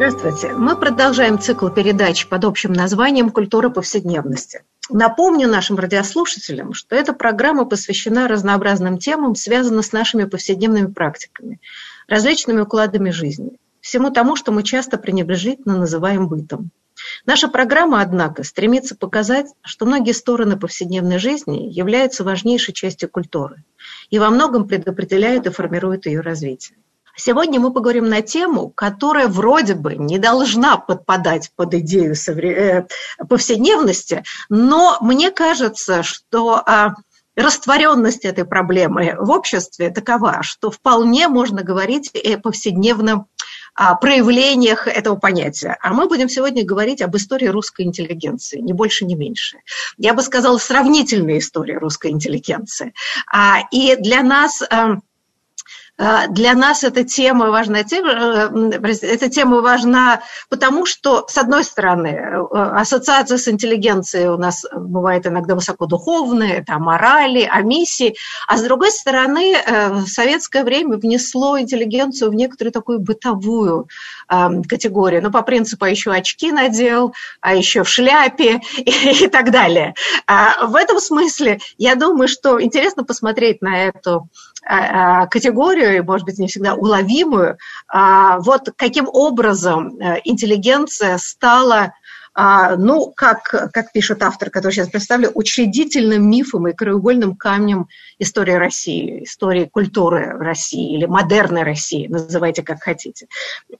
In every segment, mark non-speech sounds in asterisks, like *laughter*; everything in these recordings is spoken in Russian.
Здравствуйте. Мы продолжаем цикл передач под общим названием «Культура повседневности». Напомню нашим радиослушателям, что эта программа посвящена разнообразным темам, связанным с нашими повседневными практиками, различными укладами жизни, всему тому, что мы часто пренебрежительно называем бытом. Наша программа, однако, стремится показать, что многие стороны повседневной жизни являются важнейшей частью культуры и во многом предопределяют и формируют ее развитие. Сегодня мы поговорим на тему, которая вроде бы не должна подпадать под идею э, повседневности, но мне кажется, что а, растворенность этой проблемы в обществе такова, что вполне можно говорить о повседневном а, проявлениях этого понятия. А мы будем сегодня говорить об истории русской интеллигенции, ни больше, ни меньше. Я бы сказала, сравнительная история русской интеллигенции. А, и для нас для нас эта тема важна, э, эта тема важна потому, что, с одной стороны, э, ассоциация с интеллигенцией у нас бывает иногда высокодуховная, о морали, о миссии, а с другой стороны, э, в советское время внесло интеллигенцию в некоторую такую бытовую категорию, ну, по принципу, а еще очки надел, а еще в шляпе *laughs* и, и так далее. А в этом смысле, я думаю, что интересно посмотреть на эту а, а, категорию, может быть, не всегда уловимую, а, вот каким образом э, интеллигенция стала ну, как, как пишет автор, который сейчас представлю, учредительным мифом и краеугольным камнем истории России, истории культуры России или модерной России, называйте как хотите.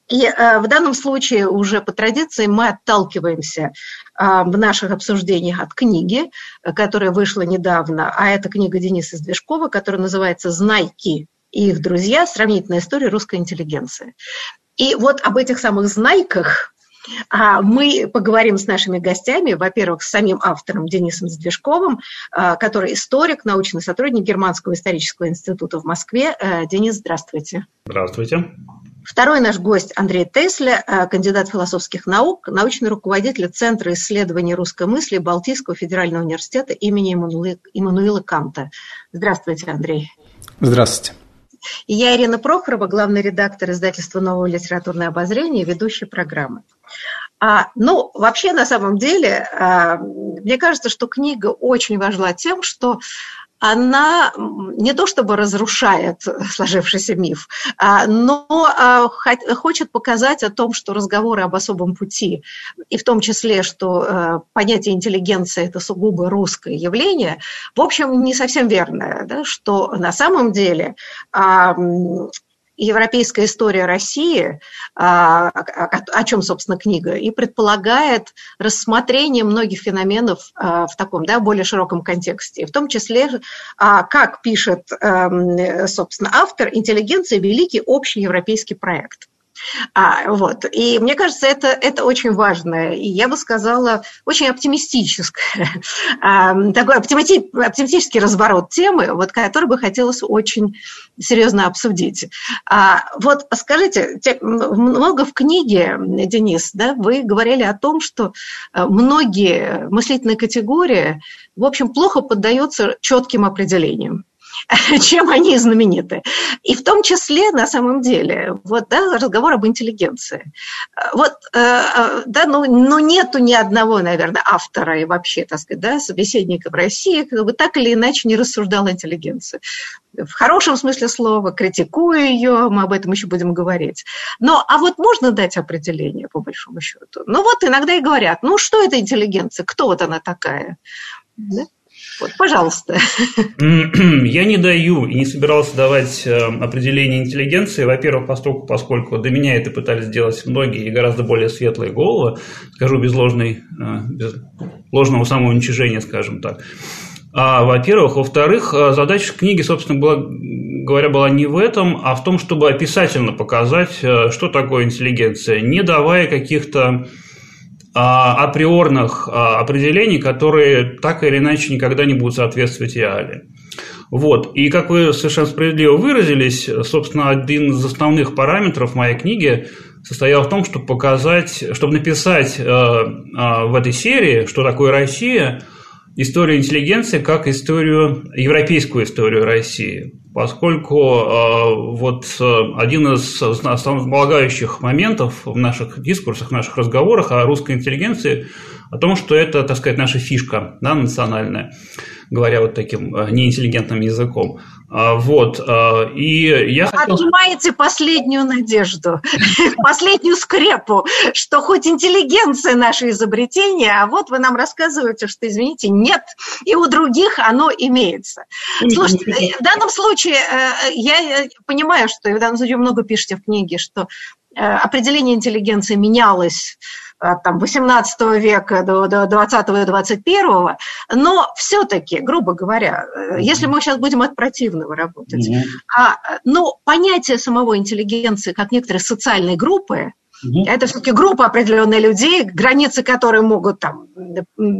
И э, в данном случае уже по традиции мы отталкиваемся э, в наших обсуждениях от книги, которая вышла недавно, а это книга Дениса Сдвижкова, которая называется «Знайки и их друзья. Сравнительная история русской интеллигенции». И вот об этих самых знайках а мы поговорим с нашими гостями, во-первых, с самим автором Денисом Задвижковым, а, который историк, научный сотрудник Германского исторического института в Москве. Э, Денис, здравствуйте. Здравствуйте. Второй наш гость Андрей Тесля, э, кандидат философских наук, научный руководитель Центра исследований русской мысли Балтийского федерального университета имени Иммануила Канта. Здравствуйте, Андрей. Здравствуйте. И я Ирина Прохорова, главный редактор издательства «Новое литературное обозрение», ведущая программы. А, ну, вообще, на самом деле, а, мне кажется, что книга очень важна тем, что она не то чтобы разрушает сложившийся миф, а, но а, хочет показать о том, что разговоры об особом пути, и в том числе, что а, понятие интеллигенции – это сугубо русское явление, в общем, не совсем верное, да, что на самом деле европейская история России, а, о чем, собственно, книга, и предполагает рассмотрение многих феноменов а, в таком да, более широком контексте. В том числе, а, как пишет, эм, собственно, автор, интеллигенция – великий общий европейский проект. А, вот. И мне кажется, это, это очень важно. И я бы сказала, очень оптимистическое, *laughs* такой оптимистический разворот темы, вот, который бы хотелось очень серьезно обсудить. А, вот скажите, много в книге, Денис, да, вы говорили о том, что э, многие мыслительные категории, в общем, плохо поддаются четким определениям. *laughs* чем они знамениты. И в том числе, на самом деле, вот, да, разговор об интеллигенции. Вот, э, э, да, ну, ну, нету ни одного, наверное, автора и вообще, так сказать, да, собеседника в России, как бы так или иначе не рассуждал интеллигенцию. В хорошем смысле слова, критикуя ее, мы об этом еще будем говорить. Но, а вот можно дать определение, по большому счету? Ну, вот иногда и говорят, ну, что это интеллигенция, кто вот она такая? Да? Вот, пожалуйста. Я не даю и не собирался давать э, определение интеллигенции. Во-первых, поскольку, поскольку до меня это пытались сделать многие и гораздо более светлые головы, скажу без, ложной, э, без ложного самоуничижения, скажем так. А, во-первых. Во-вторых, э, задача книги, собственно была, говоря, была не в этом, а в том, чтобы описательно показать, что такое интеллигенция, не давая каких-то априорных а, определений, которые так или иначе никогда не будут соответствовать реалии. Вот. И как вы совершенно справедливо выразились, собственно, один из основных параметров моей книги состоял в том, чтобы показать, чтобы написать э, э, в этой серии, что такое Россия, историю интеллигенции как историю, европейскую историю России. Поскольку э, вот один из основополагающих моментов в наших дискурсах, в наших разговорах о русской интеллигенции, о том, что это, так сказать, наша фишка да, национальная говоря вот таким э, неинтеллигентным языком. А, вот. А, и я хотел... Отнимаете последнюю надежду, *laughs* последнюю скрепу, что хоть интеллигенция наше изобретение, а вот вы нам рассказываете, что, извините, нет, и у других оно имеется. Слушайте, в данном случае э, я понимаю, что в данном случае много пишете в книге, что э, определение интеллигенции менялось от там, 18 века до, до 20 и 21, но все-таки, грубо говоря, mm-hmm. если мы сейчас будем от противного работать, mm-hmm. а, ну, понятие самого интеллигенции как некоторой социальной группы, Mm-hmm. Это все-таки группа определенных людей, границы которой могут там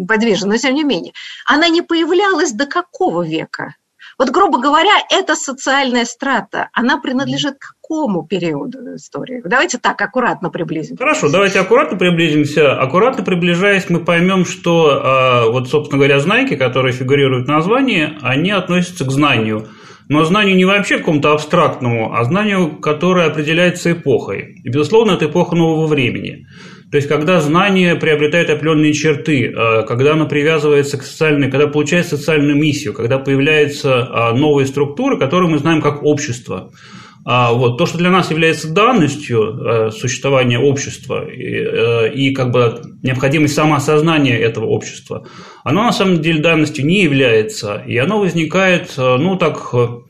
подвижены, но тем не менее. Она не появлялась до какого века? Вот, грубо говоря, эта социальная страта, она принадлежит к какому периоду истории? Давайте так аккуратно приблизимся. Хорошо, давайте аккуратно приблизимся. Аккуратно приближаясь, мы поймем, что а, вот, собственно говоря, знайки, которые фигурируют в названии, они относятся к знанию. Но знанию не вообще какому-то абстрактному, а знанию, которое определяется эпохой. И, безусловно, это эпоха нового времени. То есть, когда знание приобретает определенные черты, э, когда оно привязывается к социальной, когда получает социальную миссию, когда появляются э, новые структуры, которые мы знаем как общество. А вот то, что для нас является данностью существования общества и, и как бы необходимость самоосознания этого общества, оно на самом деле данностью не является, и оно возникает, ну так а,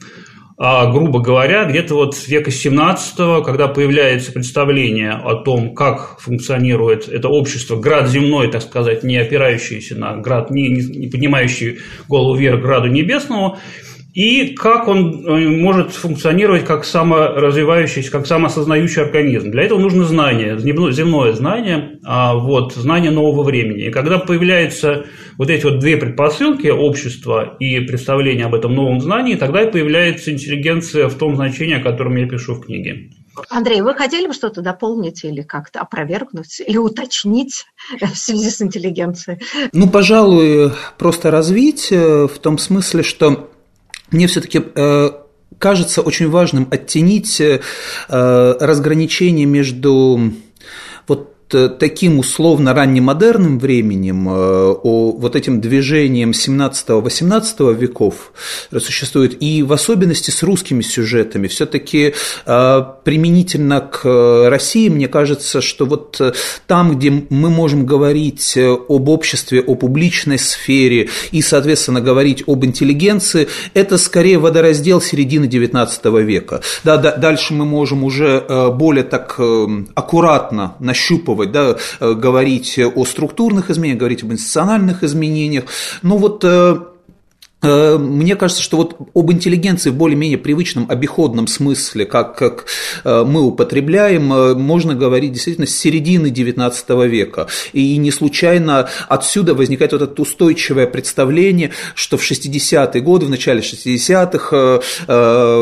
грубо говоря, где-то вот с века 17 когда появляется представление о том, как функционирует это общество, град земной, так сказать, не опирающийся на град, не, не поднимающий голову вверх граду небесному, и как он э, может функционировать как саморазвивающийся, как самосознающий организм. Для этого нужно знание, земное знание, а вот, знание нового времени. И когда появляются вот эти вот две предпосылки, общества и представление об этом новом знании, тогда и появляется интеллигенция в том значении, о котором я пишу в книге. Андрей, вы хотели бы что-то дополнить или как-то опровергнуть, или уточнить в связи с интеллигенцией? Ну, пожалуй, просто развить в том смысле, что мне все-таки э, кажется очень важным оттенить э, разграничение между таким условно раннемодерным временем, э, о вот этим движением 17-18 веков существует, и в особенности с русскими сюжетами. Все-таки э, применительно к России, мне кажется, что вот там, где мы можем говорить об обществе, о публичной сфере и, соответственно, говорить об интеллигенции, это скорее водораздел середины XIX века. Да, да, дальше мы можем уже более так аккуратно нащупывать планировать, да, э, говорить о структурных изменениях, говорить об институциональных изменениях. Но вот Э, мне кажется, что вот об интеллигенции в более-менее привычном обиходном смысле, как, как э, мы употребляем, э, можно говорить действительно с середины XIX века. И не случайно отсюда возникает вот это устойчивое представление, что в 60-е годы, в начале 60-х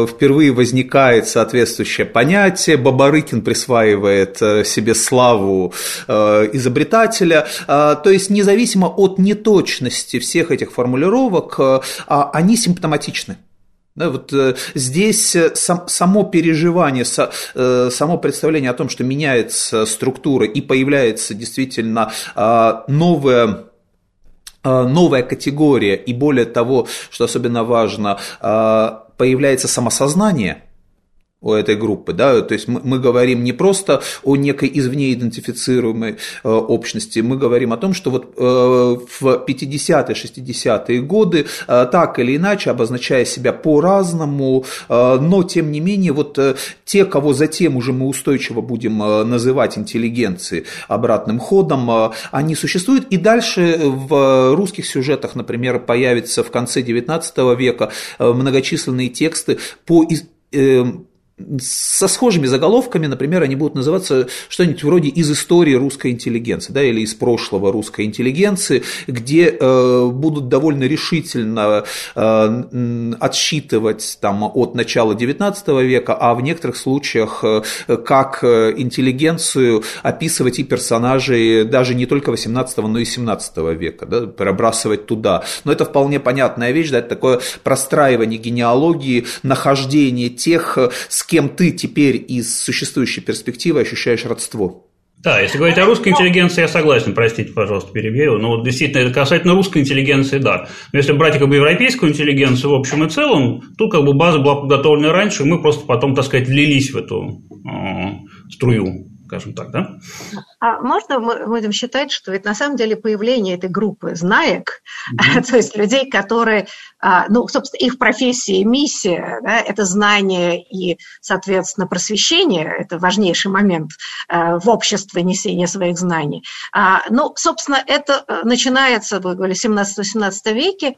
впервые возникает соответствующее понятие, Бабарыкин присваивает себе славу изобретателя. То есть независимо от неточности всех этих формулировок, они симптоматичны. Да, вот э, здесь э, сам, само переживание, со, э, само представление о том, что меняется структура и появляется действительно э, новая э, новая категория, и более того, что особенно важно, появляется самосознание – у этой группы, да, то есть мы, мы говорим не просто о некой извне идентифицируемой э, общности, мы говорим о том, что вот э, в 50-е, 60-е годы, э, так или иначе, обозначая себя по-разному, э, но тем не менее, вот э, те, кого затем уже мы устойчиво будем э, называть интеллигенцией обратным ходом, э, они существуют, и дальше в русских сюжетах, например, появятся в конце 19 века э, многочисленные тексты по э, со схожими заголовками, например, они будут называться что-нибудь вроде из истории русской интеллигенции, да, или из прошлого русской интеллигенции, где э, будут довольно решительно э, отсчитывать там от начала XIX века, а в некоторых случаях э, как интеллигенцию описывать и персонажей даже не только XVIII, но и XVII века, да, пробрасывать туда. Но это вполне понятная вещь, да, это такое простраивание генеалогии, нахождение тех, с кем ты теперь из существующей перспективы ощущаешь родство. Да, если говорить о русской интеллигенции, я согласен, простите, пожалуйста, перебью. Но вот действительно, это касательно русской интеллигенции, да. Но если брать как бы европейскую интеллигенцию в общем и целом, тут как бы база была подготовлена раньше, и мы просто потом, так сказать, влились в эту э, струю скажем так, да? А можно мы будем считать, что ведь на самом деле появление этой группы знаек, *laughs* mm-hmm. то есть людей, которые, а, ну, собственно, их профессия и миссия, да, это знание и, соответственно, просвещение, это важнейший момент а, в обществе несения своих знаний. А, ну, собственно, это э, начинается, вы говорили, в 17-18 веке,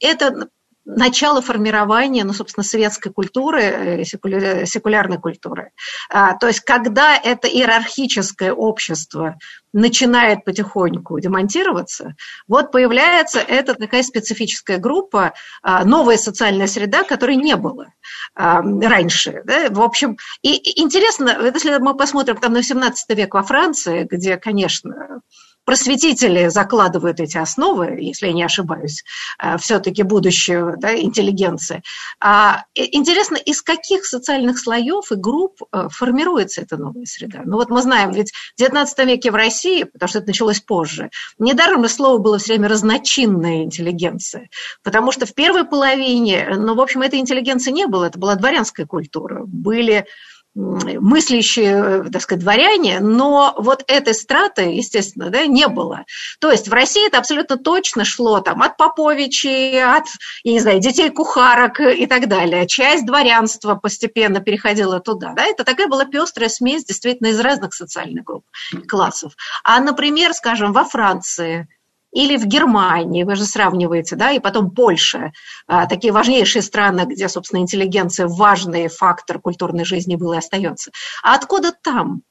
это начало формирования, ну, собственно, светской культуры, э, секулярной культуры. А, то есть, когда это иерархическое общество начинает потихоньку демонтироваться, вот появляется эта такая специфическая группа, а, новая социальная среда, которой не было а, раньше. Да? В общем, и интересно, если мы посмотрим там на 17 век во Франции, где, конечно, просветители закладывают эти основы, если я не ошибаюсь, э, все-таки будущего да, интеллигенции. А, интересно, из каких социальных слоев и групп э, формируется эта новая среда? Ну вот мы знаем, ведь в XIX веке в России, потому что это началось позже, недаром слово было все время разночинная интеллигенция, потому что в первой половине, ну, в общем, этой интеллигенции не было, это была дворянская культура, были мыслящие, так сказать, дворяне, но вот этой страты, естественно, да, не было. То есть в России это абсолютно точно шло там от поповичей, от, я не знаю, детей кухарок и так далее. Часть дворянства постепенно переходила туда. Да? Это такая была пестрая смесь действительно из разных социальных групп, классов. А, например, скажем, во Франции – или в Германии, вы же сравниваете, да, и потом Польша, а, такие важнейшие страны, где, собственно, интеллигенция важный фактор культурной жизни был и остается. А откуда там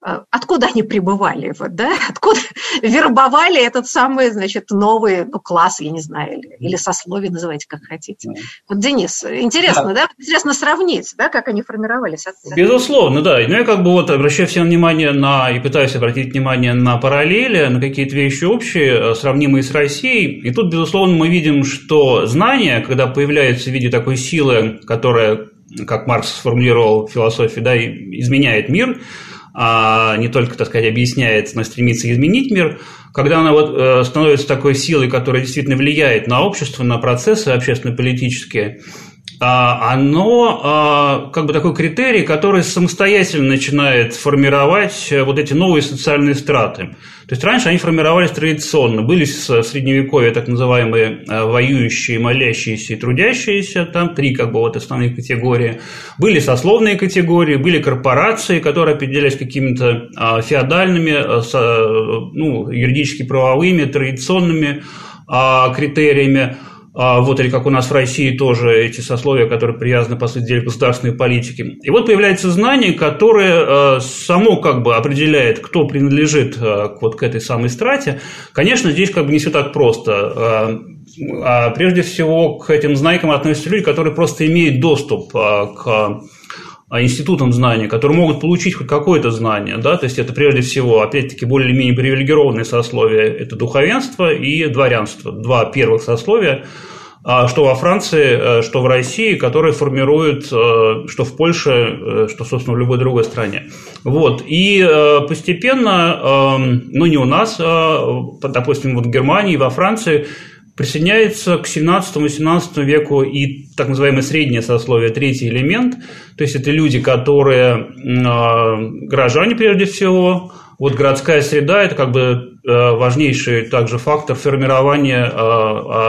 откуда они прибывали, вот, да? *laughs* откуда вербовали этот самый, значит, новый ну, класс, я не знаю, или, или сословие, называйте как хотите. Вот, Денис, интересно, да. да? Интересно сравнить, да, как они формировались. Безусловно, да. Ну, я как бы вот обращаю все внимание на, и пытаюсь обратить внимание на параллели, на какие-то вещи общие, э, сравнимые с Россией. И тут, безусловно, мы видим, что знания, когда появляются в виде такой силы, которая, как Маркс сформулировал в философии, да, изменяет мир, а не только, так сказать, объясняет, но стремится изменить мир, когда она вот э, становится такой силой, которая действительно влияет на общество, на процессы общественно-политические, оно а, как бы такой критерий, который самостоятельно начинает формировать э, вот эти новые социальные страты. То есть раньше они формировались традиционно. Были в Средневековье так называемые э, воюющие, молящиеся и трудящиеся, там три как бы вот основные категории. Были сословные категории, были корпорации, которые определялись какими-то а, феодальными, ну, юридически правовыми, традиционными критериями. А, вот или как у нас в России тоже эти сословия, которые привязаны, по сути дела, к государственной политике. И вот появляется знание, которое э, само как бы определяет, кто принадлежит э, вот к этой самой страте. Конечно, здесь как бы не все так просто. Э, а прежде всего к этим знайкам относятся люди, которые просто имеют доступ к институтам знания, которые могут получить хоть какое-то знание, да, то есть это прежде всего, опять-таки, более или менее привилегированные сословия, это духовенство и дворянство, два первых сословия, а, что во Франции, э, что в России, которые формируют, что в Польше, что, собственно, в любой другой стране. Вот. И постепенно, ну не у нас, допустим, вот в Германии, во Франции, присоединяется к 17-18 веку и так называемое среднее сословие, третий элемент, то есть это люди, которые э, горожане прежде всего, вот городская среда – это как бы важнейший также фактор формирования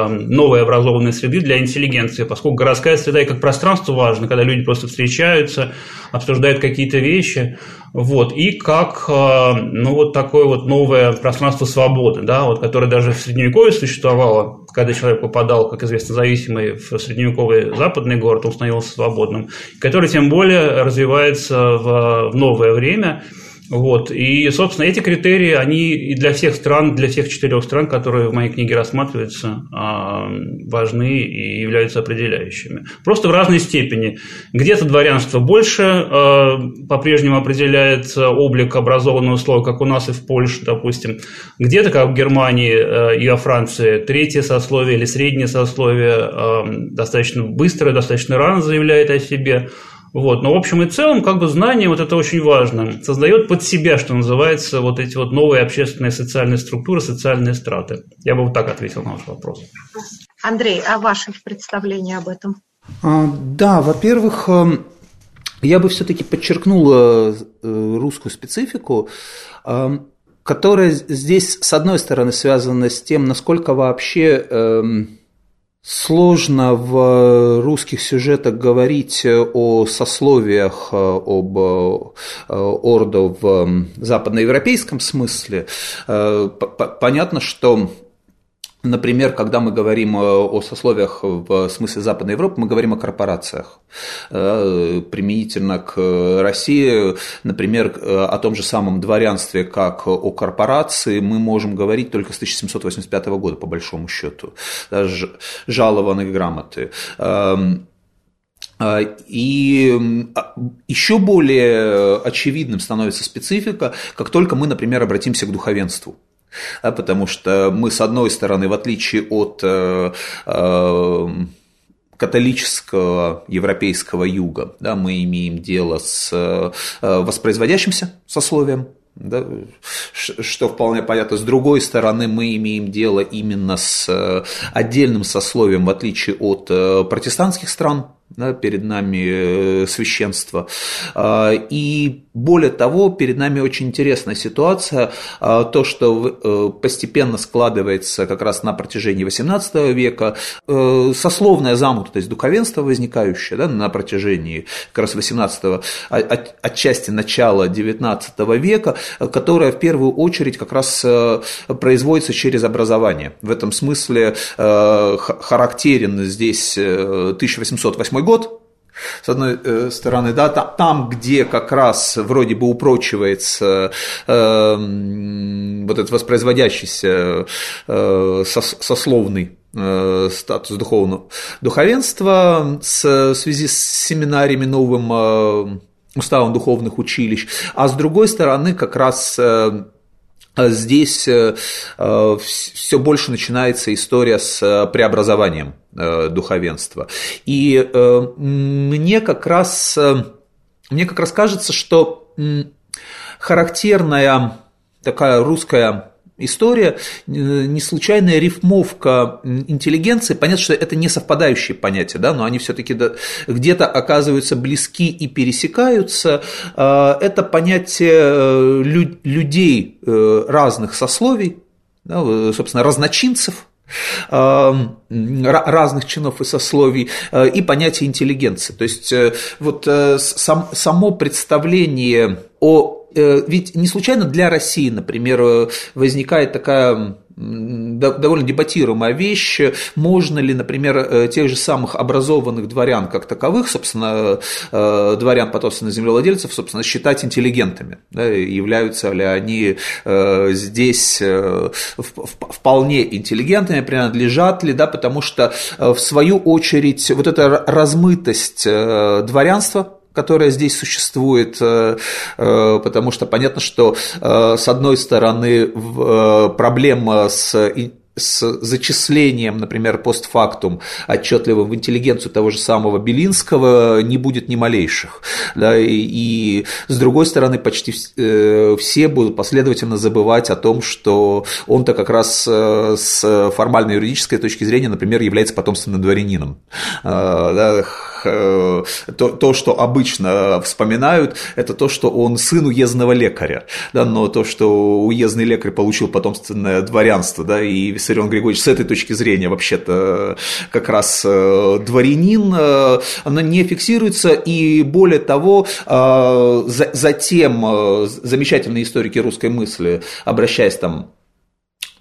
новой образованной среды для интеллигенции, поскольку городская среда и как пространство важно, когда люди просто встречаются, обсуждают какие-то вещи, вот, и как, ну, вот такое вот новое пространство свободы, да, вот, которое даже в Средневековье существовало, когда человек попадал, как известно, зависимый в средневековый западный город, он становился свободным, который тем более развивается в, в новое время, вот. И, собственно, эти критерии, они и для всех стран, для всех четырех стран, которые в моей книге рассматриваются, а, важны и являются определяющими. Просто в разной степени. Где-то дворянство больше а, по-прежнему определяет облик образованного слоя, как у нас и в Польше, допустим. Где-то, как в Германии а, и во Франции, третье сословие или среднее сословие достаточно быстро, достаточно рано заявляет о себе. Вот. Но в общем и целом, как бы знание, вот это очень важно, создает под себя, что называется, вот эти вот новые общественные социальные структуры, социальные страты. Я бы вот так ответил на ваш вопрос. Андрей, а ваше представление об этом? А, да, во-первых, эм, я бы все-таки подчеркнул э, русскую специфику, которая здесь, с одной стороны, связана с тем, насколько вообще эм, Сложно в русских сюжетах говорить о сословиях, об э, ордо в западноевропейском смысле. Э, понятно, что Например, когда мы говорим э, о сословиях в смысле Западной Европы, мы говорим о корпорациях. Э, применительно к России, например, э, о том же самом дворянстве, как о корпорации, мы можем говорить только с 1785 года, по большому счету. Даже жалованные грамоты. Эм, и еще более очевидным становится специфика, как только мы, например, обратимся к духовенству да, потому что мы, с одной стороны, в отличие от э, э, католического европейского юга, да, мы имеем дело с э, воспроизводящимся сословием, да, что вполне понятно. С другой стороны, мы имеем дело именно с отдельным сословием, в отличие от протестантских стран, да, перед нами священство. И более того, перед нами очень интересная ситуация, а, то, что э, постепенно складывается как раз на протяжении XVIII века, э, сословная замутность духовенства возникающая да, на протяжении как раз XVIII, отчасти начала XIX века, которая в первую очередь как раз э, производится через образование. В этом смысле характерен здесь 1808 год, с одной э, стороны, да, там, где как раз вроде бы упрочивается э, вот этот воспроизводящийся э, сословный э, статус духовного духовенства с, в связи с семинариями новым э, уставом духовных училищ, а с другой стороны как раз Здесь э, все больше начинается история с э, преобразованием э, духовенства. И мне как раз, мне как раз кажется, что характерная такая русская история, э, не случайная рифмовка интеллигенции. Понятно, что это не совпадающие понятия, да, но они все-таки где-то оказываются близки и пересекаются. А, это понятие э, людей э, разных сословий, да, собственно, разночинцев, разных чинов и сословий и понятие интеллигенции. То есть вот само представление о ведь не случайно для России, например, э, возникает такая довольно дебатируемая вещь, можно ли, например, э, тех же самых образованных дворян как таковых, собственно, дворян потомственных землевладельцев, собственно, считать интеллигентами, да, являются ли они здесь вполне интеллигентными, принадлежат ли, да, потому что, в свою очередь, вот эта размытость дворянства, которая здесь существует, э, э, потому что понятно, что э, с одной стороны проблема с с зачислением, например, постфактум отчетливым в интеллигенцию того же самого Белинского не будет ни малейших. Да, и, и с другой стороны, почти все будут последовательно забывать о том, что он-то как раз с формально-юридической точки зрения, например, является потомственным дворянином. Да, то, то, что обычно вспоминают, это то, что он сын уездного лекаря, да, но то, что уездный лекарь получил потомственное дворянство, да, и Виссарион Григорьевич с этой точки зрения вообще-то как раз дворянин, оно не фиксируется, и более того, затем замечательные историки русской мысли, обращаясь там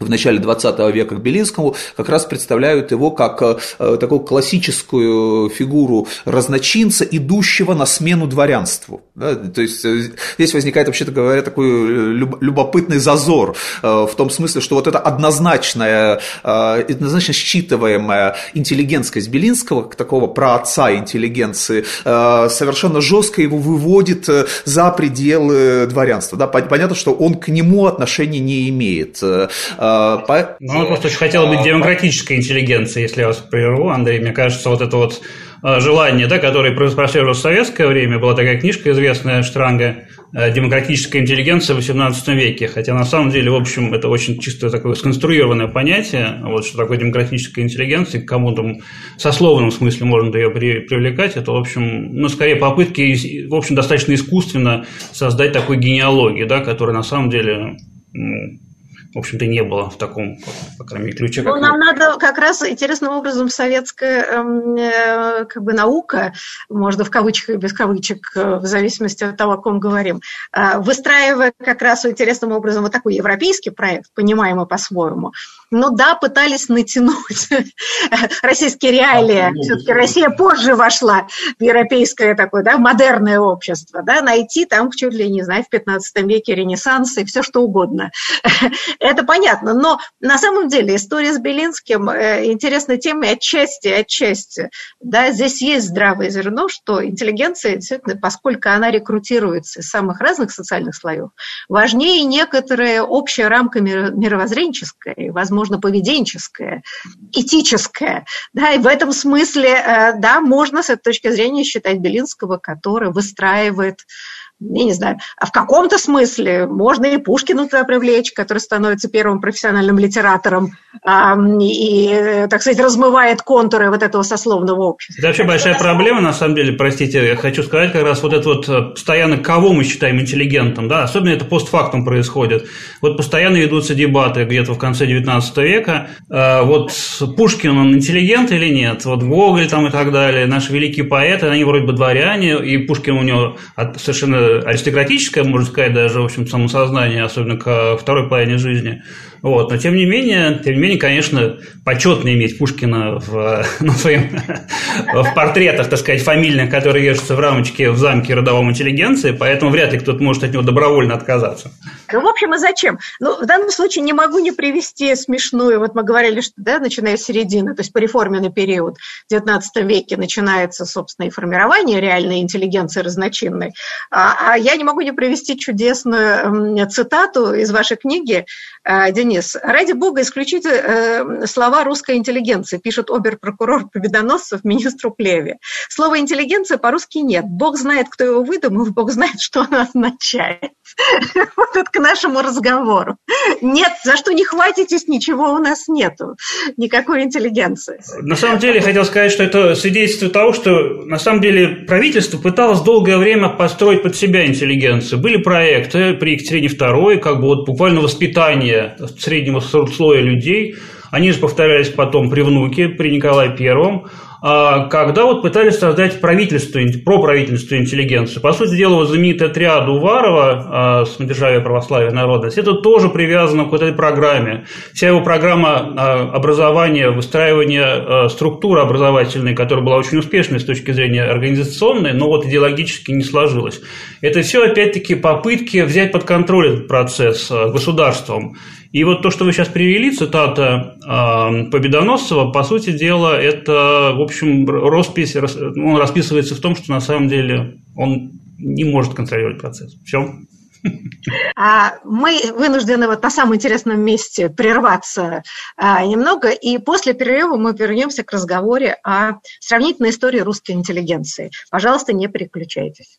в начале 20 века к Белинскому, как раз представляют его как э, такую классическую фигуру разночинца, идущего на смену дворянству. Да? То есть э, здесь возникает, вообще-то говоря, такой э, любопытный зазор в том смысле, что вот эта однозначная, однозначно считываемая интеллигентскость Белинского, такого праотца интеллигенции, совершенно жестко его выводит за пределы дворянства. Да? Понятно, что он к нему отношения не имеет. А, по... Ну, он просто очень хотел быть а, демократической интеллигенцией, если я вас прерву, Андрей. Мне кажется, вот это вот а, желание, да, которое происходило в советское время, была такая книжка известная Штранга «Демократическая интеллигенция в XVIII веке», хотя на самом деле, в общем, это очень чисто такое сконструированное понятие, вот что такое демократическая интеллигенция, к кому-то в сословном смысле можно ее привлекать, это, в общем, ну, скорее попытки, в общем, достаточно искусственно создать такую генеалогию, да, которая на самом деле в общем-то, не было в таком, по крайней мере, ключе. Ну, нам мы... надо как раз интересным образом советская эм, э, как бы наука, можно в кавычках и без кавычек, э, в зависимости от того, о ком говорим, э, выстраивая как раз интересным образом вот такой европейский проект, понимаемый по-своему, ну да, пытались натянуть *laughs* российские реалии. Все-таки Россия позже вошла в европейское такое, да, модерное общество, да, найти там чуть ли не знаю, в 15 веке Ренессанс и все что угодно. *laughs* Это понятно, но на самом деле история с Белинским э, интересна тем и отчасти, отчасти. Да, здесь есть здравое зерно, что интеллигенция, действительно, поскольку она рекрутируется из самых разных социальных слоев, важнее некоторая общая рамка мировоззренческая, возможно, возможно, поведенческое, этическое. Да, и в этом смысле, э, да, можно с этой точки зрения считать Белинского, который выстраивает я не знаю, а в каком-то смысле можно и Пушкина туда привлечь, который становится первым профессиональным литератором а, и, так сказать, размывает контуры вот этого сословного общества. Это вообще большая проблема, на самом деле, простите, я хочу сказать как раз вот это вот э, постоянно, кого мы считаем интеллигентом, да, особенно это постфактум происходит. Вот постоянно ведутся дебаты где-то в конце 19 века, а, вот Пушкин, он интеллигент или нет, вот Гоголь там и так далее, наши великие поэты, они вроде бы дворяне, и Пушкин у него совершенно аристократическое, можно сказать, даже, в общем, самосознание, особенно к второй половине жизни. Вот. Но тем не менее, тем не менее, конечно, почетно иметь Пушкина в, *laughs* ну, своим, в портретах, так сказать, фамильных, которые вешаются в рамочке в замке родовом интеллигенции, поэтому вряд ли кто-то может от него добровольно отказаться. Ну, в общем, и зачем? Ну, в данном случае не могу не привести смешную, вот мы говорили, что, да, начиная с середины, то есть пореформенный период в XIX веке начинается, собственно, и формирование реальной интеллигенции разночинной, а, а я не могу не привести чудесную цитату из вашей книги э, «День Денис, ради бога, исключите э, слова русской интеллигенции, пишет обер-прокурор Победоносцев министру Плеве. Слова интеллигенция по-русски нет. Бог знает, кто его выдумал, Бог знает, что оно означает. *laughs* Вот это к нашему разговору. Нет, за что не хватитесь, ничего у нас нету. Никакой интеллигенции. На самом деле, хотел сказать, что это свидетельство того, что на самом деле правительство пыталось долгое время построить под себя интеллигенцию. Были проекты при Екатерине II, как бы вот буквально воспитание среднего слоя людей. Они же повторялись потом при внуке, при Николае Первом. А, когда вот пытались создать правительство, проправительство интеллигенцию. По сути дела, вот знаменитый отряд Уварова, Самодержавие православия народность, это тоже привязано к этой программе. Вся его программа а, образования, выстраивания а, структуры образовательной, которая была очень успешной с точки зрения организационной, но вот идеологически не сложилась. Это все, опять-таки, попытки взять под контроль этот процесс государством. И вот то, что вы сейчас привели, цитата э, Победоносцева, по сути дела, это, в общем, роспись, он расписывается в том, что на самом деле он не может контролировать процесс. Все. А мы вынуждены вот на самом интересном месте прерваться а, немного, и после перерыва мы вернемся к разговору о сравнительной истории русской интеллигенции. Пожалуйста, не переключайтесь.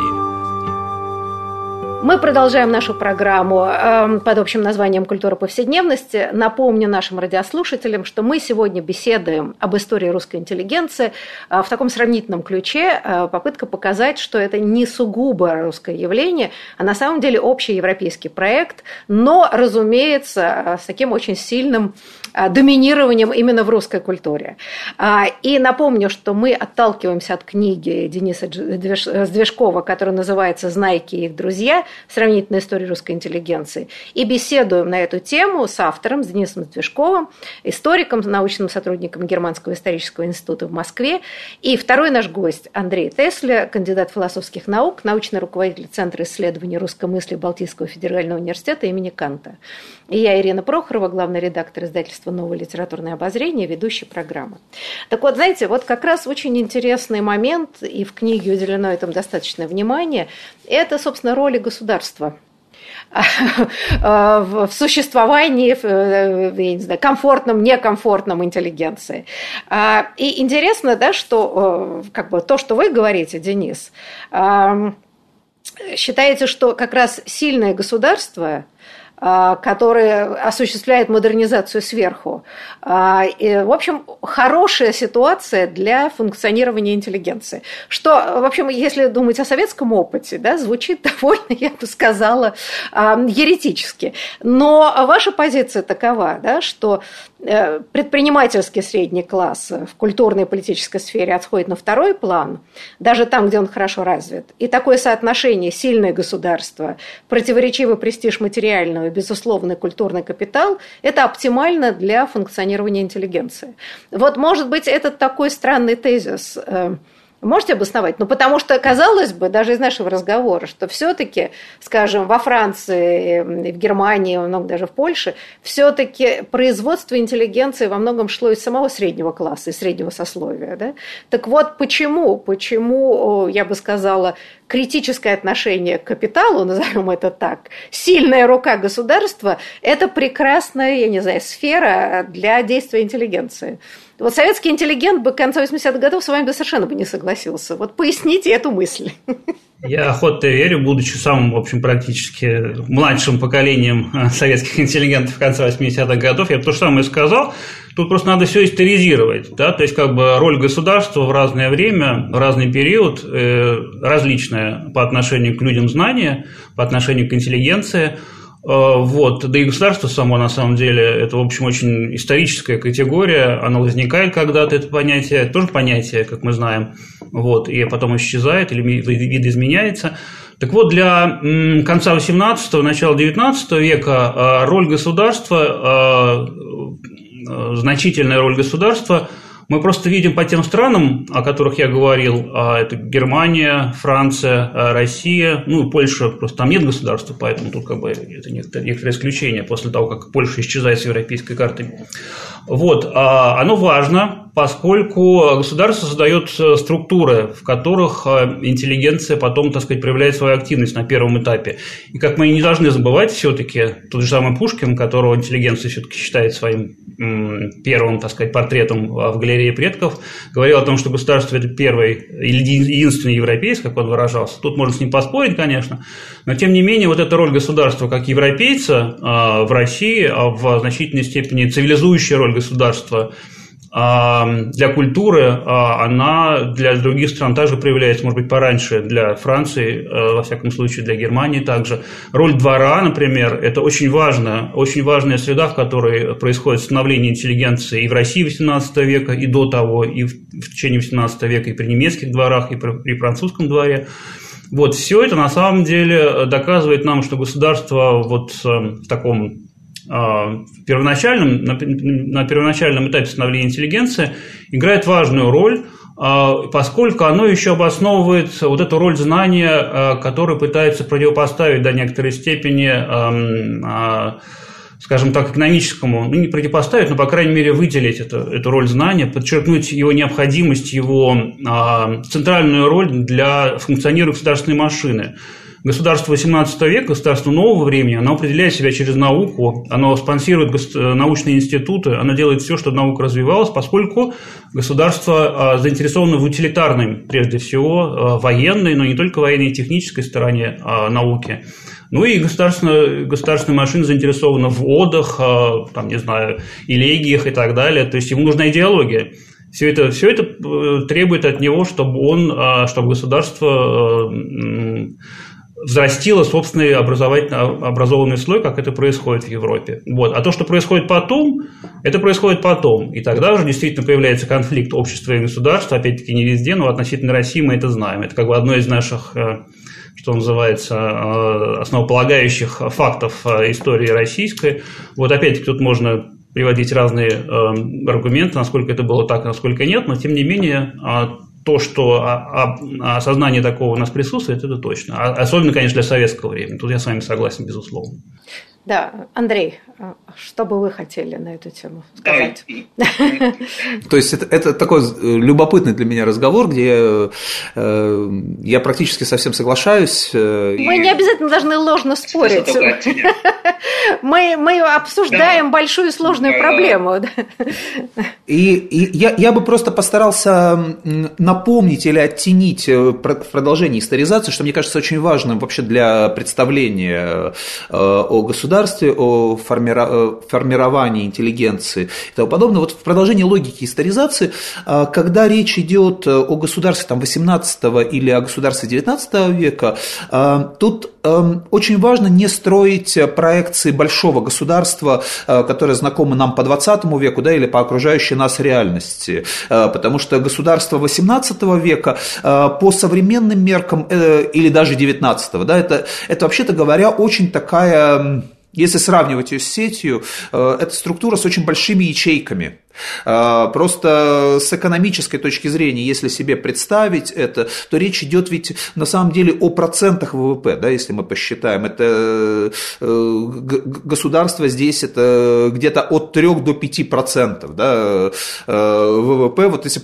Мы продолжаем нашу программу э, под общим названием «Культура повседневности». Напомню нашим радиослушателям, что мы сегодня беседуем об истории русской интеллигенции э, в таком сравнительном ключе. Э, попытка показать, что это не сугубо русское явление, а на самом деле общий европейский проект, но, разумеется, с таким очень сильным доминированием именно в русской культуре. И напомню, что мы отталкиваемся от книги Дениса Сдвижкова, которая называется «Знайки и их друзья», сравнительная история русской интеллигенции. И беседуем на эту тему с автором, с Денисом Движковым, историком, научным сотрудником Германского исторического института в Москве. И второй наш гость Андрей Тесля, кандидат философских наук, научный руководитель Центра исследований русской мысли Балтийского федерального университета имени Канта. И я, Ирина Прохорова, главный редактор издательства «Новое литературное обозрение», ведущий программы. Так вот, знаете, вот как раз очень интересный момент, и в книге уделено этому достаточное внимание, это, собственно, роли государства *laughs* в существовании, э, я не знаю, комфортном, некомфортном интеллигенции. А, и интересно, да, что э, как бы то, что вы говорите, Денис, считаете, что как раз сильное государство а, который осуществляет модернизацию сверху. А, и, в общем, хорошая ситуация для функционирования интеллигенции. Что, в общем, если думать о советском опыте, да, звучит *laughs* довольно, я бы сказала, а, еретически. Но ваша позиция такова, да, что предпринимательский средний класс в культурной и политической сфере отходит на второй план, даже там, где он хорошо развит. И такое соотношение сильное государство, противоречивый престиж материального и безусловный культурный капитал – это оптимально для функционирования интеллигенции. Вот, может быть, этот такой странный тезис э, – Можете обосновать? Ну, потому что, казалось бы, даже из нашего разговора, что все-таки, скажем, во Франции, в Германии, много даже в Польше, все-таки производство интеллигенции во многом шло из самого среднего класса, из среднего сословия. Да? Так вот, почему? Почему, я бы сказала, критическое отношение к капиталу, *laughs* назовем это так, сильная рука государства – это прекрасная, я не знаю, сфера для действия интеллигенции. Вот советский интеллигент бы к концу 80-х годов с вами бы совершенно бы не согласился. Вот поясните эту мысль. Я охотно верю, будучи самым, в общем, практически младшим поколением э, советских интеллигентов в конце 80-х годов, я бы то же самое сказал. Тут просто надо все историзировать. Да? То есть, как бы роль государства в разное время, в разный период э, различная по отношению к людям знания, по отношению к интеллигенции – вот. Да и государство само, на самом деле, это, в общем, очень историческая категория. Оно возникает когда-то, это понятие, тоже понятие, как мы знаем, вот, и потом исчезает или видоизменяется. Так вот, для конца 18-го, начала 19 века э, роль государства, э, значительная роль государства – мы просто видим по тем странам, о которых я говорил, а это Германия, Франция, а Россия, ну Польша, просто там нет государства, поэтому тут как бы это некоторое исключение после того, как Польша исчезает с европейской карты. Вот, а оно важно, поскольку государство создает э, структуры, в которых э, интеллигенция потом, так сказать, проявляет свою активность на первом этапе. И как мы не должны забывать все-таки, тот же самый Пушкин, которого интеллигенция все-таки считает своим первым, так сказать, портретом в галерее предков, говорил о том, что государство – это первый или единственный европейский, как он выражался. Тут можно с ним поспорить, конечно, но тем не менее вот эта роль государства как европейца а, в России, а в значительной степени цивилизующая роль государства – для культуры а она для других стран также проявляется, может быть, пораньше, для Франции, э, во всяком случае, для Германии также. Роль двора, например, это очень важно, очень важная среда, в которой происходит становление интеллигенции и в России XVIII века, и до того, и в, течение XVIII века, и при немецких дворах, и при, французском дворе. Вот, все это на самом деле доказывает нам, что государство вот э, в таком а, первоначальном, на, на первоначальном этапе становления интеллигенции играет важную роль, а, поскольку оно еще обосновывает вот эту роль знания, а, которую пытается противопоставить до некоторой степени, скажем так, экономическому, ну не противопоставить, но, по крайней мере, выделить эту, эту роль знания, подчеркнуть его необходимость, его центральную роль для функционирования государственной машины. Государство XVIII века, государство нового времени, оно определяет себя через науку, оно спонсирует научные институты, оно делает все, чтобы наука развивалась, поскольку государство а, заинтересовано в утилитарной, прежде всего, а, военной, но не только военной и технической стороне а, науки. Ну и государственная, государственная машина заинтересована в отдых, там, не знаю, элегиях и так далее. То есть ему нужна идеология. Все это, все это э, требует от него, чтобы он, чтобы государство взрастило собственный образованный слой, как это происходит в Европе. Вот. А то, что происходит потом, это происходит потом. И тогда уже действительно появляется конфликт общества и государства, опять-таки не везде, но относительно России мы это знаем. Это как бы одно из наших, э, что называется, э, основополагающих фактов э, истории российской. Вот опять-таки тут можно приводить разные аргументы, насколько это было так, насколько нет, но тем не менее то, что осознание такого у нас присутствует, это точно. А, особенно, конечно, для советского времени. Тут я с вами согласен, безусловно. Да, Андрей, а что бы вы хотели на эту тему сказать? *laughs* То есть это, это такой э, любопытный для меня разговор, где э, я практически совсем соглашаюсь. Э, мы не обязательно должны ложно спорить. *laughs* Мы, мы обсуждаем да. большую и сложную да. проблему. И, и я, я бы просто постарался напомнить или оттенить в продолжении историзации, что мне кажется очень важным вообще для представления о государстве, о формировании интеллигенции и тому подобное. Вот в продолжении логики историзации, когда речь идет о государстве там, 18 или о государстве 19 века, тут очень важно не строить проекции большого государства, которое знакомо нам по 20 веку да, или по окружающей нас реальности, потому что государство 18 века по современным меркам э, или даже 19 да, это, это вообще-то говоря очень такая если сравнивать ее с сетью, э, это структура с очень большими ячейками. А, просто с экономической точки зрения, если себе представить это, то речь идет ведь на самом деле о процентах ВВП, да, если мы посчитаем. Это э, государство здесь это где-то от 3 до 5 процентов да, э, ВВП. Вот если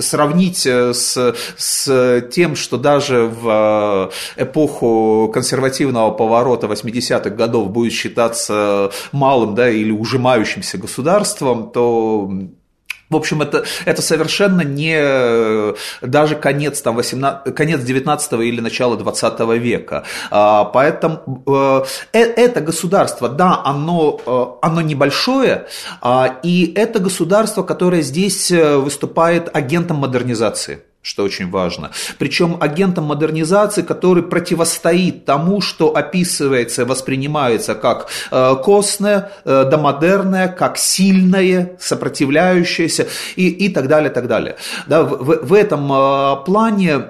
сравнить э, с, с тем, что даже в эпоху консервативного поворота 80-х годов будет считаться малым да, или ужимающимся государством, то в общем, это, это совершенно не даже конец, там, 18, конец 19 или начало 20 века. А, поэтому э, э, это государство, да, оно, э, оно небольшое, а, и это государство, которое здесь выступает агентом модернизации что очень важно. Причем агентом модернизации, который противостоит тому, что описывается, воспринимается как э, костное, э, домодерное, как сильное, сопротивляющееся и, и так далее, так далее. Да, в, в этом э, плане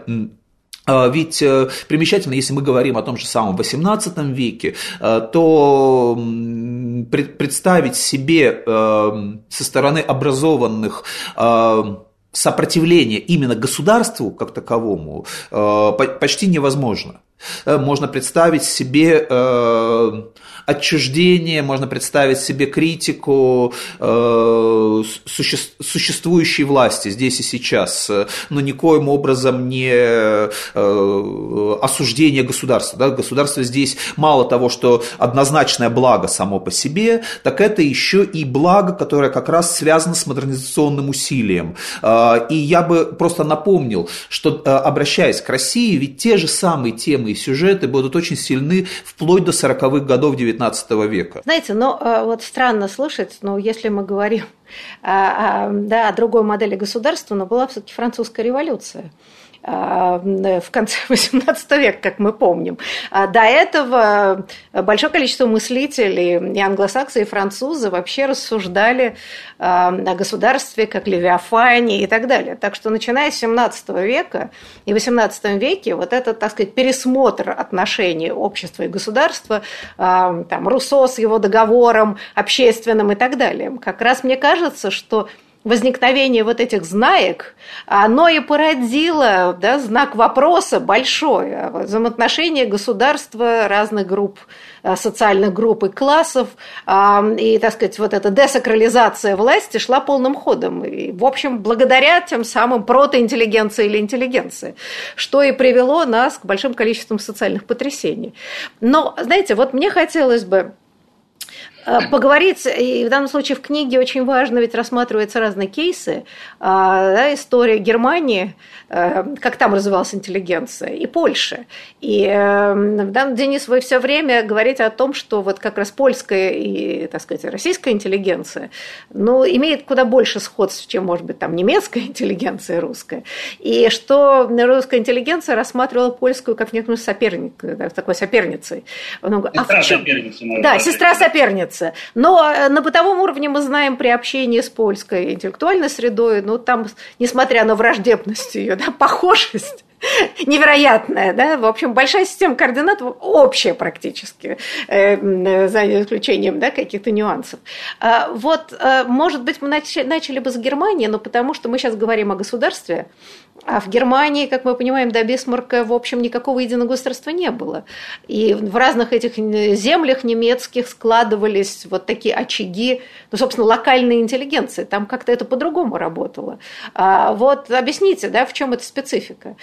ведь примечательно, если мы говорим о том же самом XVIII веке, то представить себе со стороны образованных сопротивление именно государству как таковому э, почти невозможно. Э, можно представить себе э, отчуждение, можно представить себе критику э, существующей власти здесь и сейчас, но никоим образом не осуждение государства. Да? Государство здесь мало того, что однозначное благо само по себе, так это еще и благо, которое как раз связано с модернизационным усилием. И я бы просто напомнил, что обращаясь к России, ведь те же самые темы и сюжеты будут очень сильны вплоть до 40-х годов XIX века. Знаете, но ну, вот странно слышать, но если мы говорим а, а, да, о другой модели государства, но была все-таки французская революция. А, в конце *laughs* XVIII века, как мы помним. А до этого большое количество мыслителей, и англосаксы, и французы вообще рассуждали а, о государстве как Левиафане и так далее. Так что начиная с XVII века и XVIII веке вот этот, так сказать, пересмотр отношений общества и государства, там, Руссо с его договором общественным и так далее, как раз мне кажется, что возникновение вот этих знаек, оно и породило да, знак вопроса большой о взаимоотношении государства разных групп Э, социальных групп и классов, и, так сказать, вот эта десакрализация власти шла полным ходом. И, в общем, благодаря тем самым протоинтеллигенции или интеллигенции, что и привело нас к большим количествам социальных потрясений. Но, знаете, вот мне хотелось бы поговорить, и в данном случае в книге очень важно, ведь рассматриваются разные кейсы, а, да, история Германии, э, как там развивалась интеллигенция, и Польши. И эм, да, Денис, вы все время говорите о том, что вот как раз польская и, так сказать, российская интеллигенция, ну, имеет куда больше сходств, чем, может быть, там немецкая *laughs* интеллигенция русская, и что русская интеллигенция рассматривала польскую как некую соперник, да, такой соперницей. Сестра а соперница. Да, сестра соперница разница. Но э, на бытовом уровне мы знаем при общении с польской интеллектуальной средой, ну там, несмотря на враждебность ее, да, *laughs* похожесть, невероятная, да, в общем, большая система координат общая практически, э, за исключением, да, каких-то нюансов. А, вот, э, может быть, мы начали бы с Германии, но потому что мы сейчас говорим о государстве, а в Германии, как мы понимаем, до Бисмарка, в общем, никакого единого государства не было. И в разных этих землях немецких складывались вот такие очаги, ну, собственно, локальной интеллигенции. Там как-то это по-другому работало. А вот объясните, да, в чем эта специфика?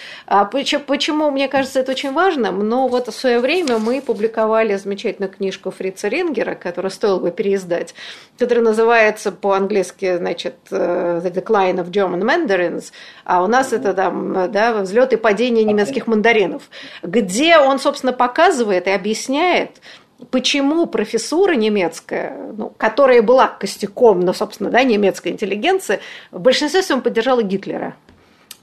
А почему, мне кажется, это очень важным? Но вот в свое время мы публиковали замечательную книжку Фрица Рингера, которую стоило бы переиздать, которая называется по-английски, значит, э, The Decline of German Mandarins, а у нас это там, да, взлет и падение немецких мандаринов, где он, собственно, показывает и объясняет, почему профессура немецкая, ну, которая была костяком, но, собственно, да, немецкая интеллигенция, в большинстве своем поддержала Гитлера.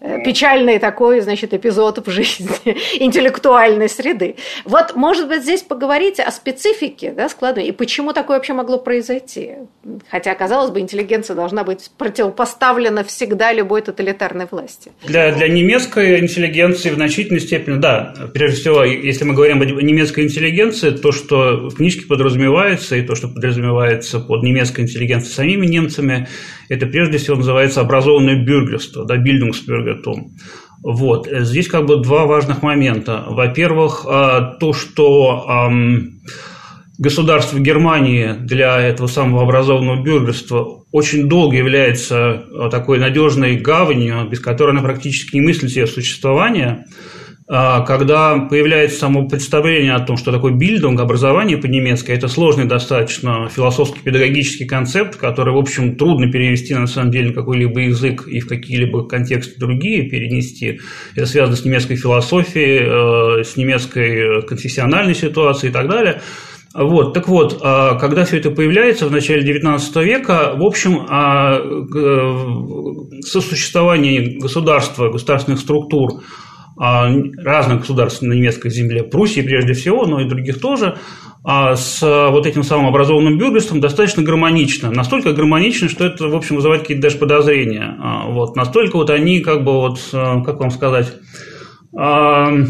Э, печальный такой, значит, эпизод в жизни *laughs* интеллектуальной среды. Вот, может быть, здесь поговорить о специфике да, склада и почему такое вообще могло произойти. Хотя, казалось бы, интеллигенция должна быть противопоставлена всегда любой тоталитарной власти. Для, для немецкой интеллигенции в значительной степени, да, прежде всего, если мы говорим о немецкой интеллигенции, то, что в книжке подразумевается, и то, что подразумевается под немецкой интеллигенцией самими немцами, это прежде всего называется образованное бюргерство, да, Bildungsbürgertum. Вот. Здесь как бы два важных момента. Во-первых, а, то, что государство Германии для этого самого образованного бюргерства очень долго является а, такой надежной гаванью, без которой она практически не мыслит себе существование – когда появляется само представление о том, что такое бильдинг, образование по-немецки, это сложный достаточно философский педагогический концепт, который, в общем, трудно перевести на самом деле на какой-либо язык и в какие-либо контексты другие перенести. Это связано с немецкой философией, э, с немецкой конфессиональной ситуацией и так далее. Вот, так вот, а, когда все это появляется в начале XIX века, в общем, а, э, сосуществование государства, государственных структур а, разных государств на немецкой земле, Пруссии прежде всего, но и других тоже, а с вот этим самым образованным бюргерством достаточно гармонично. Настолько гармонично, что это, в общем, вызывает какие-то даже подозрения. А, вот. Настолько вот они, как бы, вот, э, как вам сказать, э,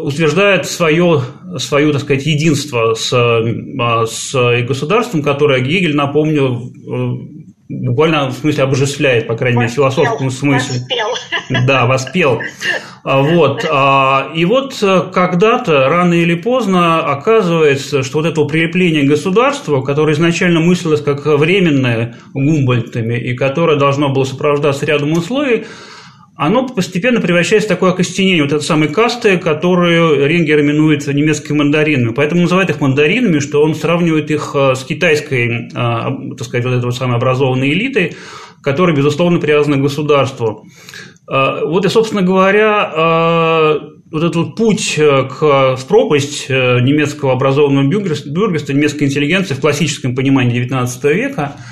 утверждают свое, свое, так сказать, единство с, с государством, которое Гегель, напомню, буквально в смысле обожествляет, по крайней мере, философском смысле. Воспел. Да, воспел. А, вот. А, и вот э, когда-то, рано или поздно, оказывается, что вот это прилепление государства, которое изначально мыслилось как временное Гумбольтами и которое должно было сопровождаться рядом условий, оно постепенно превращается в такое окостенение, вот этой самой касты, которую Ренгер именует немецкими мандаринами. Поэтому называет их мандаринами, что он сравнивает их э, с китайской, э, так сказать, вот этой вот самой образованной элитой, которая, безусловно, привязана к государству. Э, вот и, собственно говоря, вот этот вот путь к, в пропасть немецкого образованного бюргерства, немецкой интеллигенции в классическом понимании XIX века –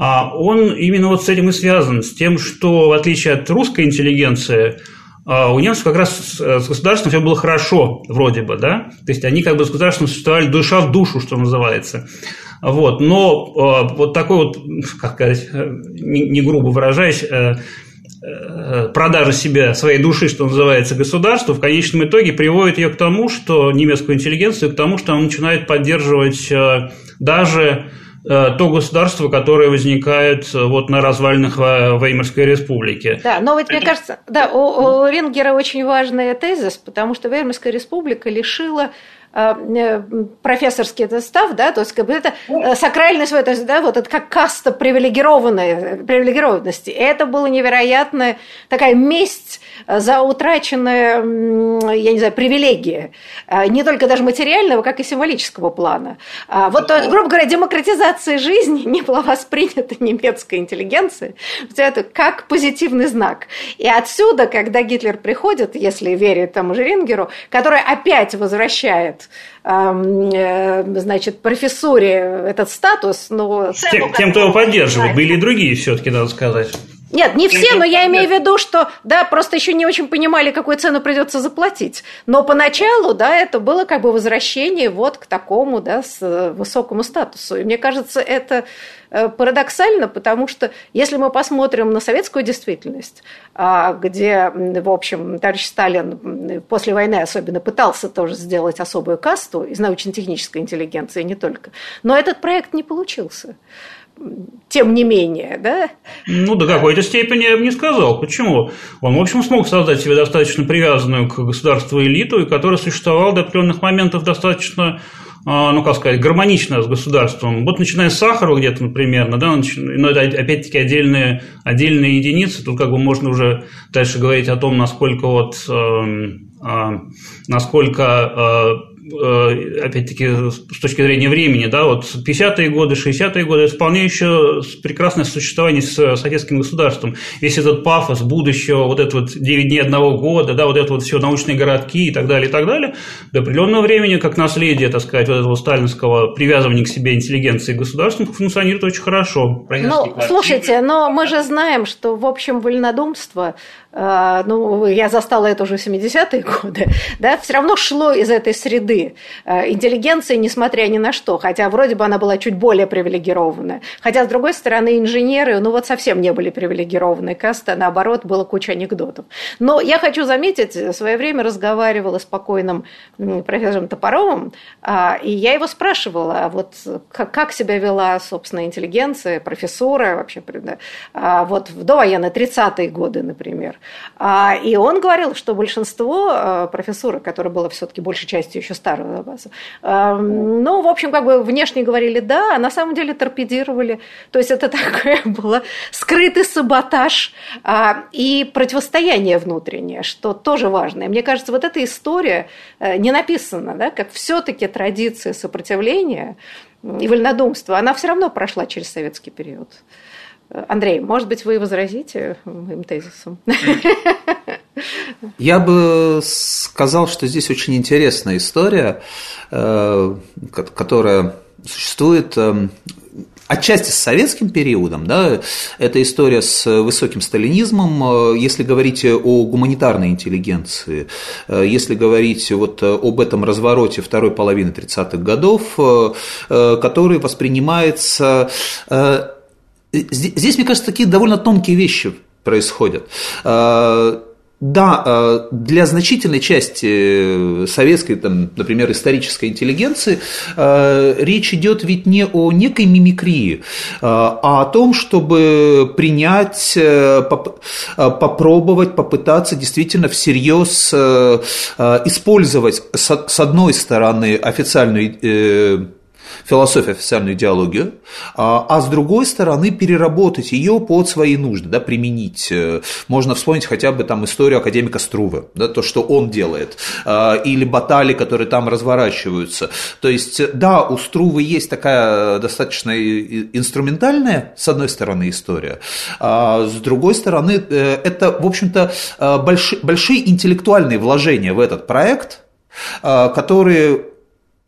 он именно вот с этим и связан, с тем, что в отличие от русской интеллигенции, а, у немцев как раз с государством все было хорошо, вроде бы, да, то есть они как бы с государством существовали душа в душу, что называется. Вот, но а, вот такой вот, как сказать, не, не грубо выражаясь, э, э, продажа себя, своей души, что называется, государству, в конечном итоге приводит ее к тому, что немецкую интеллигенцию, к тому, что она начинает поддерживать э, даже Э, то государство, которое возникает э, вот на развалинах Веймарской республики. Да, но вот мне кажется, да, у, у Рингера очень важный тезис, потому что Веймарская республика лишила Э, э, профессорский этот став, да, то есть как бы это э, сакральность, то есть, да, вот это как каста привилегированной, привилегированности. Это была невероятная такая месть за утраченные, я не знаю, привилегии, не только даже материального, как и символического плана. А вот, то грубо говоря, демократизация жизни не была воспринята немецкой интеллигенцией это как позитивный знак. И отсюда, когда Гитлер приходит, если верить тому же Рингеру, который опять возвращает Э, значит, профессуре этот статус, но... Тем, тем кто его поддерживает, были и другие все-таки, надо сказать. Нет, не все, но я имею в виду, что, да, просто еще не очень понимали, какую цену придется заплатить. Но поначалу, да, это было как бы возвращение вот к такому, да, с э, высокому статусу. И мне кажется, это парадоксально, потому что если мы посмотрим на советскую действительность, а, где, в общем, товарищ Сталин после войны особенно пытался тоже сделать особую касту из научно-технической интеллигенции, не только, но этот проект не получился тем не менее, да? Ну, до какой-то степени я бы не сказал. Почему? Он, в общем, смог создать себе достаточно привязанную к государству элиту, и которая существовала до определенных моментов достаточно ну, как сказать, гармонично с государством. Вот начиная с Сахарова где-то, например, да, но это опять-таки отдельные, отдельные единицы, тут как бы можно уже дальше говорить о том, насколько вот, э, э, насколько Э, опять-таки, с точки зрения времени, да, вот 50-е годы, 60-е годы, это вполне еще прекрасное существование с советским государством. Весь этот пафос будущего, вот это вот 9 дней одного года, да, вот это вот все научные городки и так далее, и так далее, до определенного времени, как наследие, так сказать, вот этого сталинского привязывания к себе интеллигенции и государством функционирует очень хорошо. Ну, слушайте, но мы же знаем, что, в общем, вольнодумство ну, я застала это уже в 70-е годы, *laughs* да, все равно шло из этой среды а, интеллигенции, несмотря ни на что, хотя вроде бы она была чуть более привилегированная. Хотя, с другой стороны, инженеры, ну вот совсем не были привилегированной каста, наоборот, было куча анекдотов. Но я хочу заметить, в свое время разговаривала с покойным профессором Топоровым, а, и я его спрашивала, вот как себя вела, собственно, интеллигенция, профессора вообще, вот в довоенные 30-е годы, например. А, и он говорил, что большинство а, профессуры, которое было все-таки большей частью еще старого база, а, ну, в общем, как бы внешне говорили да, а на самом деле торпедировали. То есть это *laughs* такое было скрытый саботаж и противостояние внутреннее, что тоже важно. И мне кажется, вот эта история э, не написана, да, как все-таки традиция сопротивления и вольнодумства, она все равно прошла через советский период. Андрей, может быть, вы возразите моим тезисом? Я бы сказал, что здесь очень интересная история, э, которая существует э, отчасти с советским периодом, да, это история с высоким сталинизмом, э, если говорить о гуманитарной интеллигенции, если говорить вот об этом развороте второй половины 30-х годов, который воспринимается Здесь, мне кажется, такие довольно тонкие вещи происходят. А, да, а, для значительной части советской, там, например, исторической интеллигенции а, речь идет ведь не о некой мимикрии, а о том, чтобы принять, попробовать, попытаться действительно всерьез использовать с одной стороны официальную э, философию, официальную идеологию, а, а с другой стороны переработать ее под свои нужды, да, применить. Э, можно вспомнить хотя бы там историю академика Струве, да, то, что он делает, а, или баталии, которые там разворачиваются. То есть, да, у Струвы есть такая достаточно инструментальная, с одной стороны, история, а с другой стороны, э, это, в общем-то, э, большие интеллектуальные вложения в этот проект, которые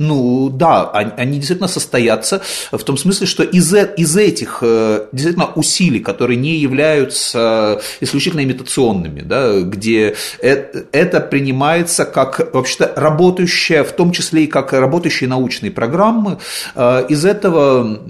ну да, они действительно состоятся в том смысле, что из, э, из этих э, действительно усилий, которые не являются исключительно имитационными, да, где это, это принимается как вообще-то работающая, в том числе и как работающие научные программы, э, из этого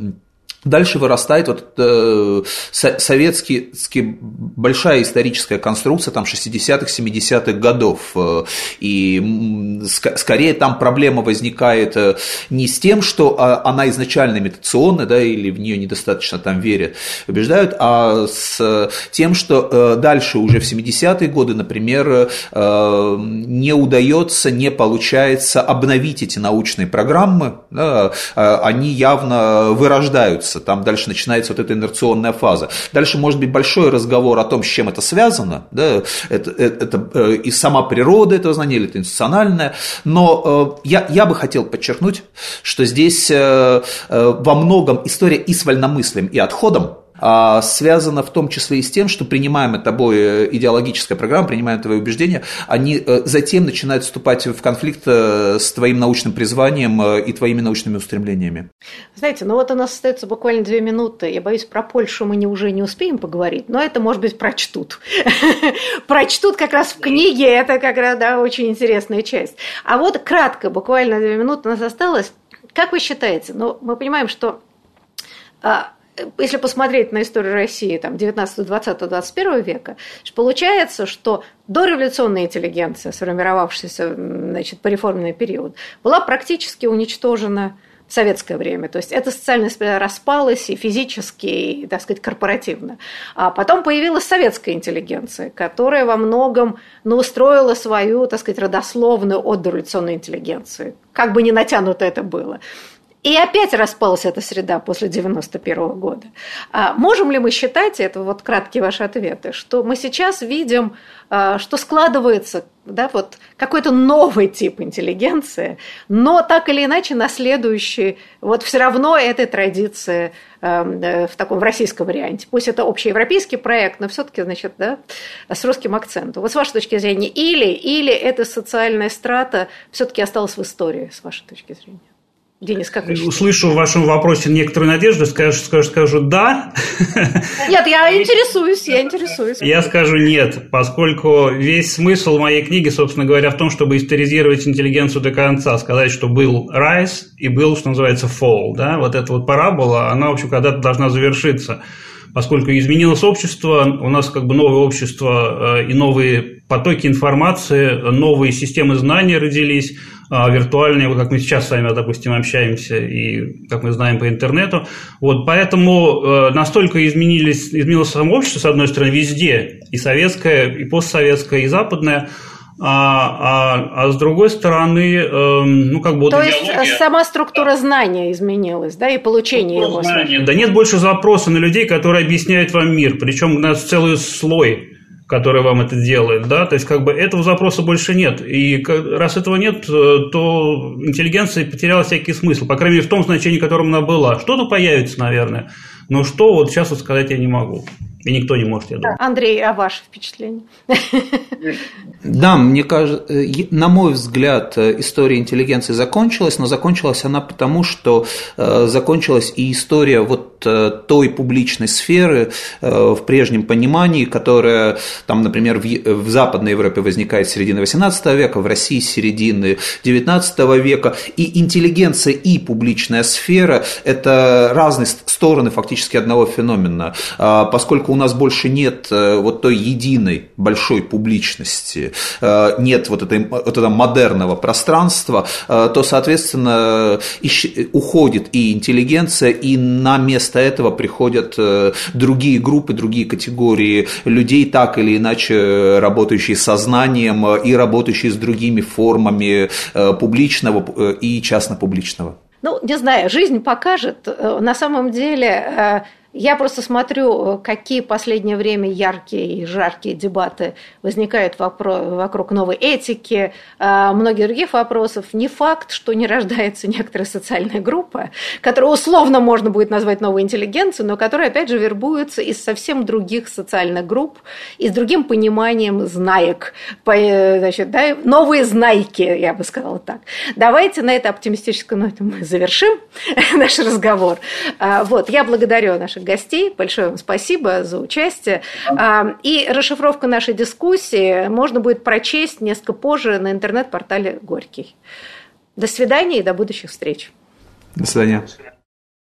Дальше вырастает вот э, советский, большая историческая конструкция там 60-х, 70-х годов. Э, и скорее там проблема возникает э, не с тем, что а, она изначально имитационная, да, или в нее недостаточно там верят, убеждают, а с тем, что э, дальше уже в 70-е годы, например, э, не удается, не получается обновить эти научные программы, да, э, они явно вырождаются начинается, там дальше начинается вот эта инерционная фаза. Дальше может быть большой разговор о том, с чем это связано, да, это, это, это э, и сама природа этого знания, или это институциональное, но э, я, я бы хотел подчеркнуть, что здесь э, во многом история и с вольномыслием, и отходом, связано в том числе и с тем, что принимаемая тобой э, идеологическая программа, принимаемые твои убеждения, они э, затем начинают вступать в конфликт э, с твоим научным призванием и твоими научными устремлениями. Знаете, ну вот у нас остается буквально две минуты. Я боюсь, про Польшу мы не, уже не успеем поговорить, но это, может быть, прочтут. *laughs* Прочтут как раз в книге, это как раз, да, очень интересная часть. А вот кратко, буквально две минуты у нас осталось. Как вы считаете? Ну, мы понимаем, что а, если посмотреть на историю России там, 19, 20, 21 века, получается, что дореволюционная интеллигенция, сформировавшаяся значит, по реформенный период, была практически уничтожена в советское время. То есть эта социальность распалась и физически, и, так сказать, корпоративно. А потом появилась советская интеллигенция, которая во многом ну, устроила свою, так сказать, родословную от дореволюционной интеллигенции. Как бы не натянуто это было. И опять распалась эта среда после 91 года. А можем ли мы считать, это вот краткие ваши ответы, что мы сейчас видим, а, что складывается да, вот какой-то новый тип интеллигенции, но так или иначе наследующий вот все равно этой традиции э, в таком в российском варианте. Пусть это общеевропейский проект, но все-таки, значит, да, с русским акцентом. Вот с вашей точки зрения, или, или эта социальная страта все-таки осталась в истории, с вашей точки зрения? Денис, как вы Услышу в вашем вопросе некоторую надежду, скажу, скажу, скажу «да». Нет, я интересуюсь, я интересуюсь. Я скажу «нет», поскольку весь смысл моей книги, собственно говоря, в том, чтобы историзировать интеллигенцию до конца, сказать, что был rise и был, что называется, fall. Да? Вот эта вот парабола, она, в общем, когда-то должна завершиться поскольку изменилось общество, у нас как бы новое общество э, и новые потоки информации, новые системы знаний родились, а, виртуальные, как мы сейчас с вами, допустим, общаемся и, как мы знаем, по интернету. Вот, поэтому э, настолько изменились, изменилось само общество, с одной стороны, везде, и советское, и постсоветское, и западное, а, а, а с другой стороны, э, ну как бы... То вот есть идеология... сама структура знания изменилась, да, и получение его. Знания. Да нет больше запроса на людей, которые объясняют вам мир, причем у нас целый слой который вам это делает, да, то есть как бы этого запроса больше нет, и раз этого нет, э, то интеллигенция потеряла всякий смысл, по крайней мере в том значении, которым она была. Что-то появится, наверное, но что вот сейчас вот сказать я не могу. И никто не может, я думаю. Андрей, а ваше впечатление? Да, мне кажется, э, на мой взгляд, э, история интеллигенции закончилась, но закончилась она потому, что э, закончилась и история вот той публичной сферы в прежнем понимании, которая, там, например, в Западной Европе возникает с середины XVIII века, в России с середины XIX века, и интеллигенция и публичная сфера – это разные стороны фактически одного феномена, а, поскольку у нас больше нет э, вот той единой большой публичности, э, нет вот, этой, вот этого модерного пространства, э, то, соответственно, уходит и интеллигенция, и на место этого приходят другие группы, другие категории людей, так или иначе работающие сознанием и работающие с другими формами публичного и частно-публичного. Ну, не знаю, жизнь покажет. На самом деле я просто смотрю, какие в последнее время яркие и жаркие дебаты возникают вокруг новой этики, а, многих других вопросов. Не факт, что не рождается некоторая социальная группа, которую условно можно будет назвать новой интеллигенцией, но которая, опять же, вербуется из совсем других социальных групп и с другим пониманием знаек. Значит, да, новые знайки, я бы сказала так. Давайте на этой оптимистической ноте мы завершим *laughs* наш разговор. Вот, я благодарю наших наших гостей. Большое вам спасибо за участие. А, и расшифровку нашей дискуссии можно будет прочесть несколько позже на интернет-портале Горький. До свидания и до будущих встреч. До свидания.